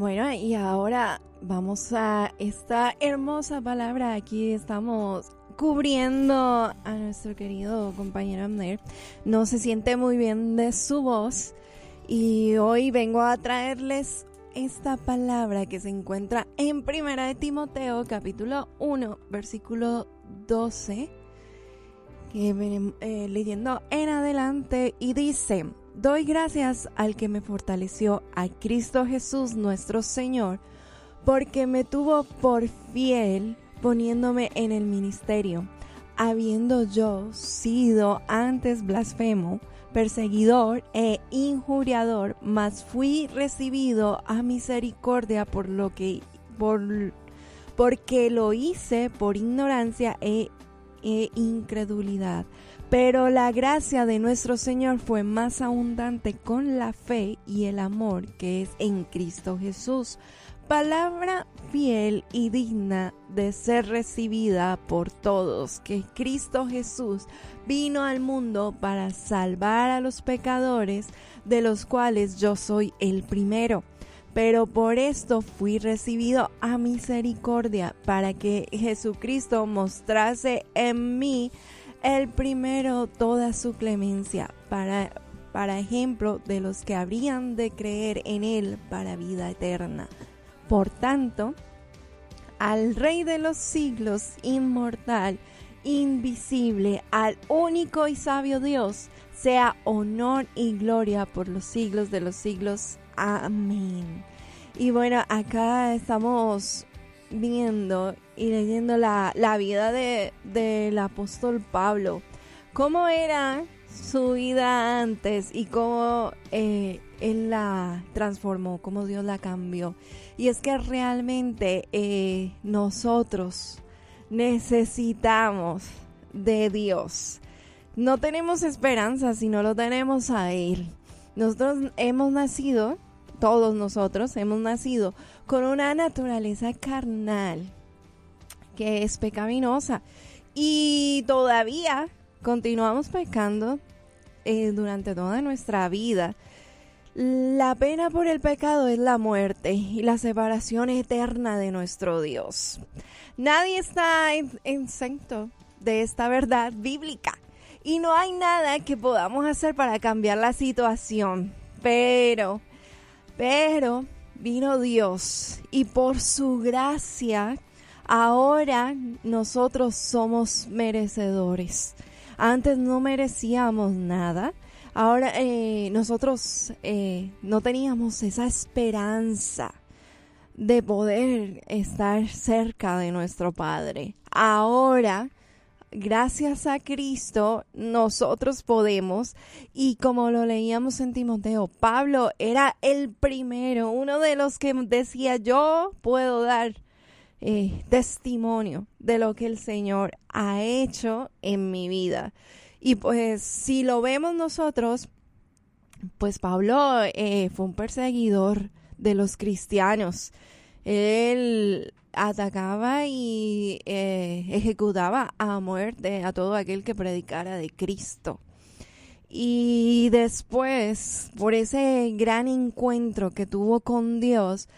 Bueno, y ahora vamos a esta hermosa palabra. Aquí estamos cubriendo a nuestro querido compañero Amner. No se siente muy bien de su voz y hoy vengo a traerles esta palabra que se encuentra en Primera de Timoteo capítulo 1 versículo 12 que eh, leyendo en adelante y dice Doy gracias al que me fortaleció, a Cristo Jesús nuestro Señor, porque me tuvo por fiel poniéndome en el ministerio, habiendo yo sido antes blasfemo, perseguidor e injuriador, mas fui recibido a misericordia por lo que por porque lo hice por ignorancia e, e incredulidad. Pero la gracia de nuestro Señor fue más abundante con la fe y el amor que es en Cristo Jesús palabra fiel y digna de ser recibida por todos, que Cristo Jesús vino al mundo para salvar a los pecadores, de los cuales yo soy el primero. Pero por esto fui recibido a misericordia, para que Jesucristo mostrase en mí el primero toda su clemencia, para, para ejemplo de los que habrían de creer en él para vida eterna. Por tanto, al Rey de los siglos, inmortal, invisible, al único y sabio Dios, sea honor y gloria por los siglos de los siglos. Amén. Y bueno, acá estamos viendo y leyendo la, vida de, del apóstol Pablo. ¿Cómo era su vida antes y cómo eh, él la transformó, cómo Dios la cambió. Y es que realmente eh, nosotros necesitamos de Dios. No tenemos esperanza si no lo tenemos a Él. Nosotros hemos nacido, todos nosotros hemos nacido con una naturaleza carnal es pecaminosa. Y todavía continuamos pecando eh, durante toda nuestra vida. La pena por el pecado es la muerte y la separación eterna de nuestro Dios. Nadie está exento de esta verdad bíblica y no hay nada que podamos hacer para cambiar la situación. Pero, pero, vino Dios y por su gracia ahora nosotros somos merecedores. Antes no merecíamos nada Ahora eh, nosotros eh, no teníamos esa esperanza de poder estar cerca de nuestro Padre. Ahora, gracias a Cristo, nosotros podemos, y como lo leíamos en Timoteo, Pablo era el primero, uno de los que decía, yo puedo dar eh, testimonio de lo que el Señor ha hecho en mi vida. Y pues si lo vemos nosotros, pues Pablo eh, fue un perseguidor de los cristianos. Él atacaba y eh, ejecutaba a muerte a todo aquel que predicara de Cristo. Y después, por ese gran encuentro que tuvo con Dios,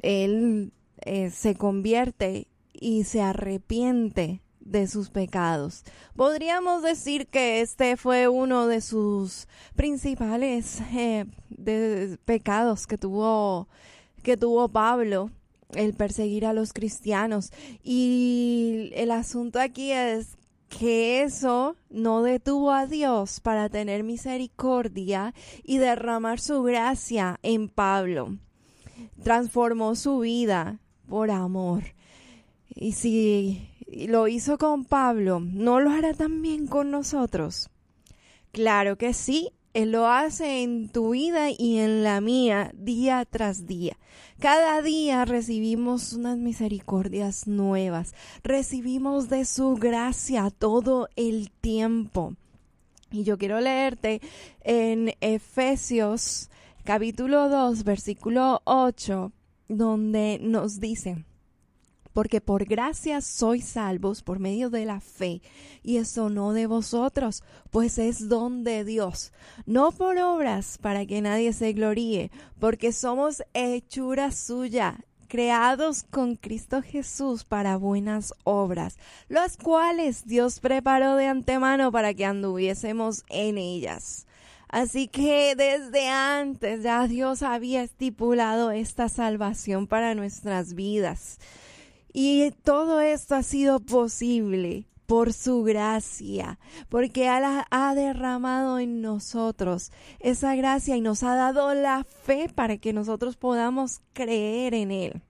él eh, se convierte y se arrepiente de sus pecados. Podríamos decir que este fue uno de sus principales eh, pecados que tuvo, que tuvo Pablo, el perseguir a los cristianos. Y el asunto aquí es que eso no detuvo a Dios para tener misericordia y derramar su gracia en Pablo. Transformó su vida por amor. Y si lo hizo con Pablo, ¿no lo hará también con nosotros? Claro que sí, Él lo hace en tu vida y en la mía día tras día. Cada día recibimos unas misericordias nuevas, recibimos de su gracia todo el tiempo. Y yo quiero leerte en Efesios capítulo 2, versículo 8, donde nos dice, porque por gracia sois salvos por medio de la fe, y eso no de vosotros, pues es don de Dios, no por obras para que nadie se gloríe, porque somos hechura suya, creados con Cristo Jesús para buenas obras, las cuales Dios preparó de antemano para que anduviésemos en ellas. Así que desde antes ya Dios había estipulado esta salvación para nuestras vidas. Y todo esto ha sido posible por su gracia, porque Él ha derramado en nosotros esa gracia y nos ha dado la fe para que nosotros podamos creer en Él.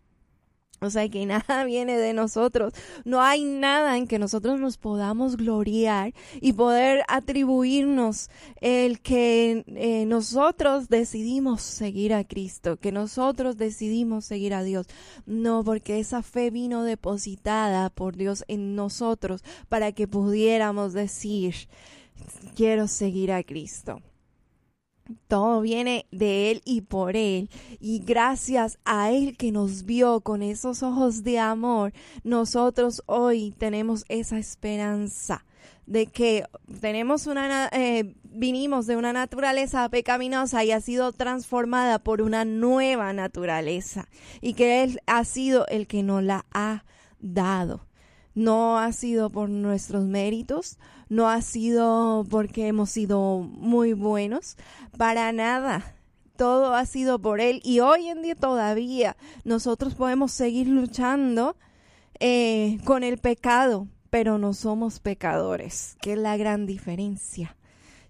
O sea que nada viene de nosotros. No hay nada en que nosotros nos podamos gloriar y poder atribuirnos el que eh, nosotros decidimos seguir a Cristo, que nosotros decidimos seguir a Dios. No, porque esa fe vino depositada por Dios en nosotros para que pudiéramos decir, quiero seguir a Cristo. Todo viene de Él y por Él. Y gracias a Él que nos vio con esos ojos de amor, nosotros hoy tenemos esa esperanza de que tenemos una, eh, vinimos de una naturaleza pecaminosa y ha sido transformada por una nueva naturaleza y que Él ha sido el que nos la ha dado. No ha sido por nuestros méritos, no ha sido porque hemos sido muy buenos, para nada. Todo ha sido por Él y hoy en día todavía nosotros podemos seguir luchando eh, con el pecado, pero no somos pecadores, que es la gran diferencia.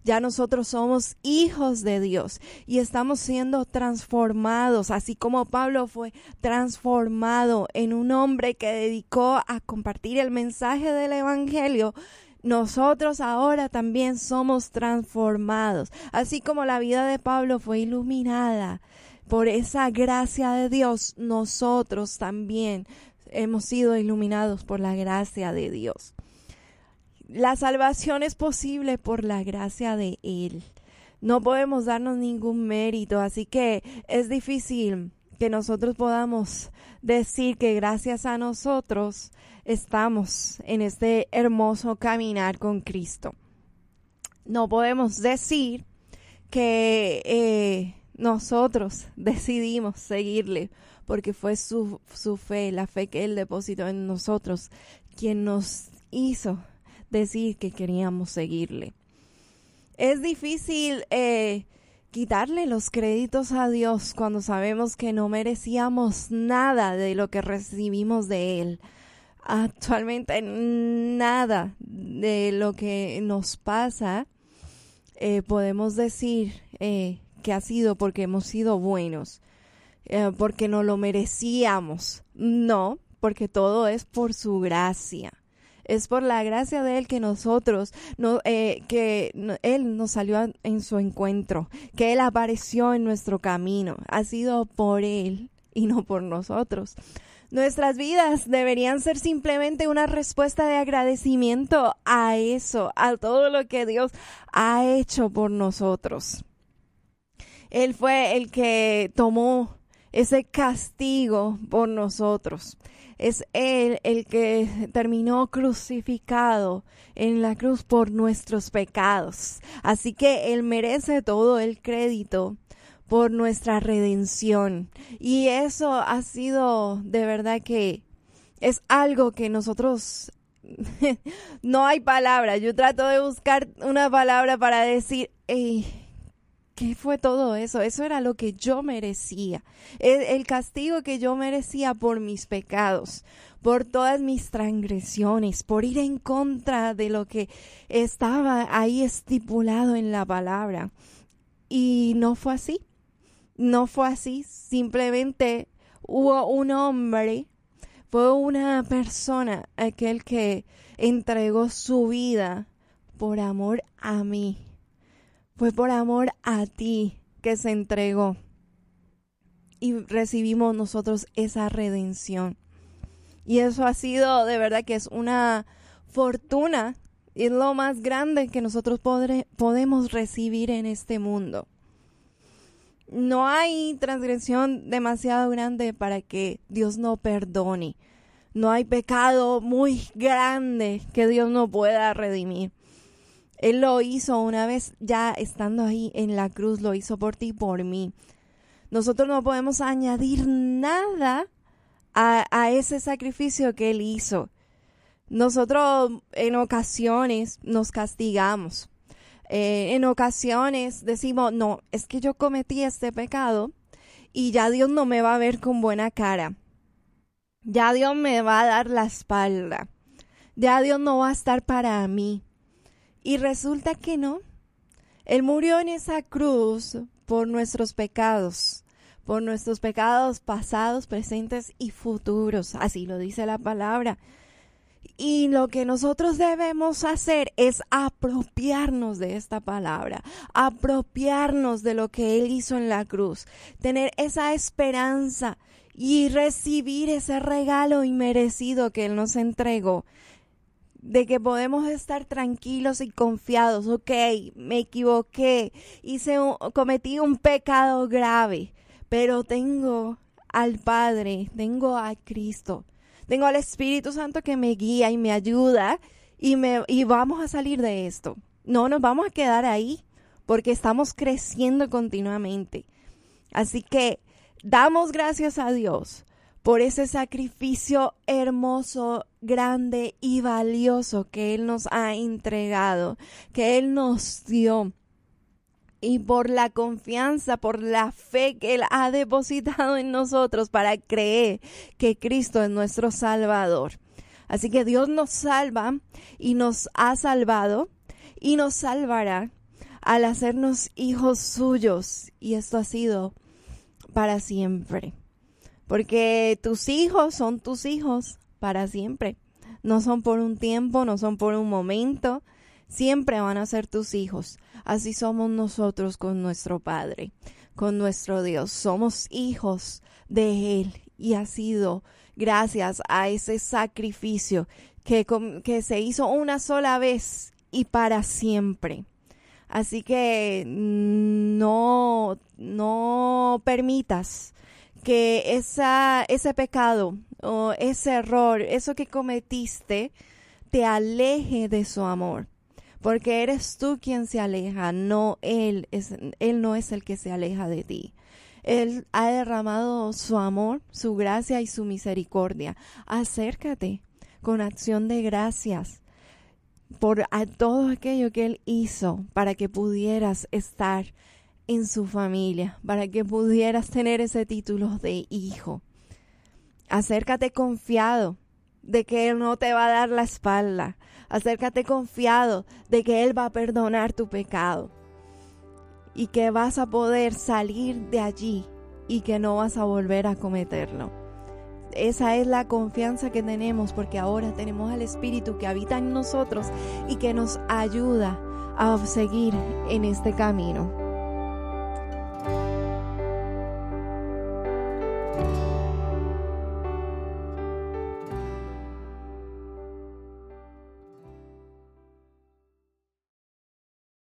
Ya nosotros somos hijos de Dios y estamos siendo transformados, así como Pablo fue transformado en un hombre que dedicó a compartir el mensaje del Evangelio nosotros ahora también somos transformados. Así como la vida de Pablo fue iluminada por esa gracia de Dios, nosotros también hemos sido iluminados por la gracia de Dios. La salvación es posible por la gracia de Él. No podemos darnos ningún mérito, así que es difícil que nosotros podamos decir que gracias a nosotros estamos en este hermoso caminar con Cristo. No podemos decir que eh, nosotros decidimos seguirle porque fue su, su fe, la fe que Él depositó en nosotros, quien nos hizo decir que queríamos seguirle. Es difícil eh, quitarle los créditos a Dios cuando sabemos que no merecíamos nada de lo que recibimos de Él. Actualmente nada de lo que nos pasa eh, podemos decir eh, que ha sido porque hemos sido buenos, porque no lo merecíamos. No, porque todo es por su gracia. Es por la gracia de Él que nosotros, no, eh, que Él nos salió en su encuentro, que Él apareció en nuestro camino. Ha sido por Él y no por nosotros. Nuestras vidas deberían ser simplemente una respuesta de agradecimiento a eso, a todo lo que Dios ha hecho por nosotros. Él fue el que tomó ese castigo por nosotros es Él el que terminó crucificado en la cruz por nuestros pecados. Así que Él merece todo el crédito por nuestra redención. Y eso ha sido de verdad que es algo que nosotros no hay palabra. Yo trato de buscar una palabra para decir, ¿Qué fue todo eso? Eso era lo que yo merecía. El, castigo que yo merecía por mis pecados, por todas mis transgresiones, por ir en contra de lo que estaba ahí estipulado en la palabra. Y no fue así. No fue así. Simplemente hubo un hombre, fue una persona, aquel que entregó su vida por amor a mí fue por amor a ti que se entregó. Y recibimos nosotros esa redención. Y eso ha sido de verdad que es una fortuna y es lo más grande que nosotros podemos recibir en este mundo. No hay transgresión demasiado grande para que Dios no perdone. No hay pecado muy grande que Dios no pueda redimir. Él lo hizo una vez ya estando ahí en la cruz, lo hizo por ti y por mí. Nosotros no podemos añadir nada a, ese sacrificio que Él hizo. Nosotros en ocasiones nos castigamos. Eh, en ocasiones decimos, no, es que yo cometí este pecado y ya Dios no me va a ver con buena cara. Ya Dios me va a dar la espalda. Ya Dios no va a estar para mí. Y resulta que no. Él murió en esa cruz por nuestros pecados, por nuestros pecados pasados, presentes y futuros. Así lo dice la palabra. Y lo que nosotros debemos hacer es apropiarnos de esta palabra, apropiarnos de lo que Él hizo en la cruz, tener esa esperanza y recibir ese regalo inmerecido que Él nos entregó de que podemos estar tranquilos y confiados, ok, me equivoqué, hice cometí un pecado grave, pero tengo al Padre, tengo a Cristo, tengo al Espíritu Santo que me guía y me ayuda y, me, y vamos a salir de esto. No nos vamos a quedar ahí porque estamos creciendo continuamente. Así que damos gracias a Dios por ese sacrificio hermoso, grande y valioso que Él nos ha entregado, que Él nos dio. Y por la confianza, por la fe que Él ha depositado en nosotros para creer que Cristo es nuestro Salvador. Así que Dios nos salva y nos ha salvado y nos salvará al hacernos hijos suyos. Y esto ha sido para siempre porque tus hijos son tus hijos para siempre. No son por un tiempo, no son por un momento, siempre van a ser tus hijos. Así somos nosotros con nuestro Padre, con nuestro Dios. Somos hijos de Él y ha sido gracias a ese sacrificio que, que se hizo una sola vez y para siempre. Así que no, no permitas que esa, ese pecado o ese error, eso que cometiste, te aleje de su amor. Porque eres tú quien se aleja, no Él, es, Él no es el que se aleja de ti. Él ha derramado su amor, su gracia y su misericordia. Acércate con acción de gracias por todo aquello que Él hizo para que pudieras estar en su familia para que pudieras tener ese título de hijo. Acércate confiado de que Él no te va a dar la espalda. Acércate confiado de que Él va a perdonar tu pecado y que vas a poder salir de allí y que no vas a volver a cometerlo. Esa es la confianza que tenemos porque ahora tenemos al Espíritu que habita en nosotros y que nos ayuda a seguir en este camino.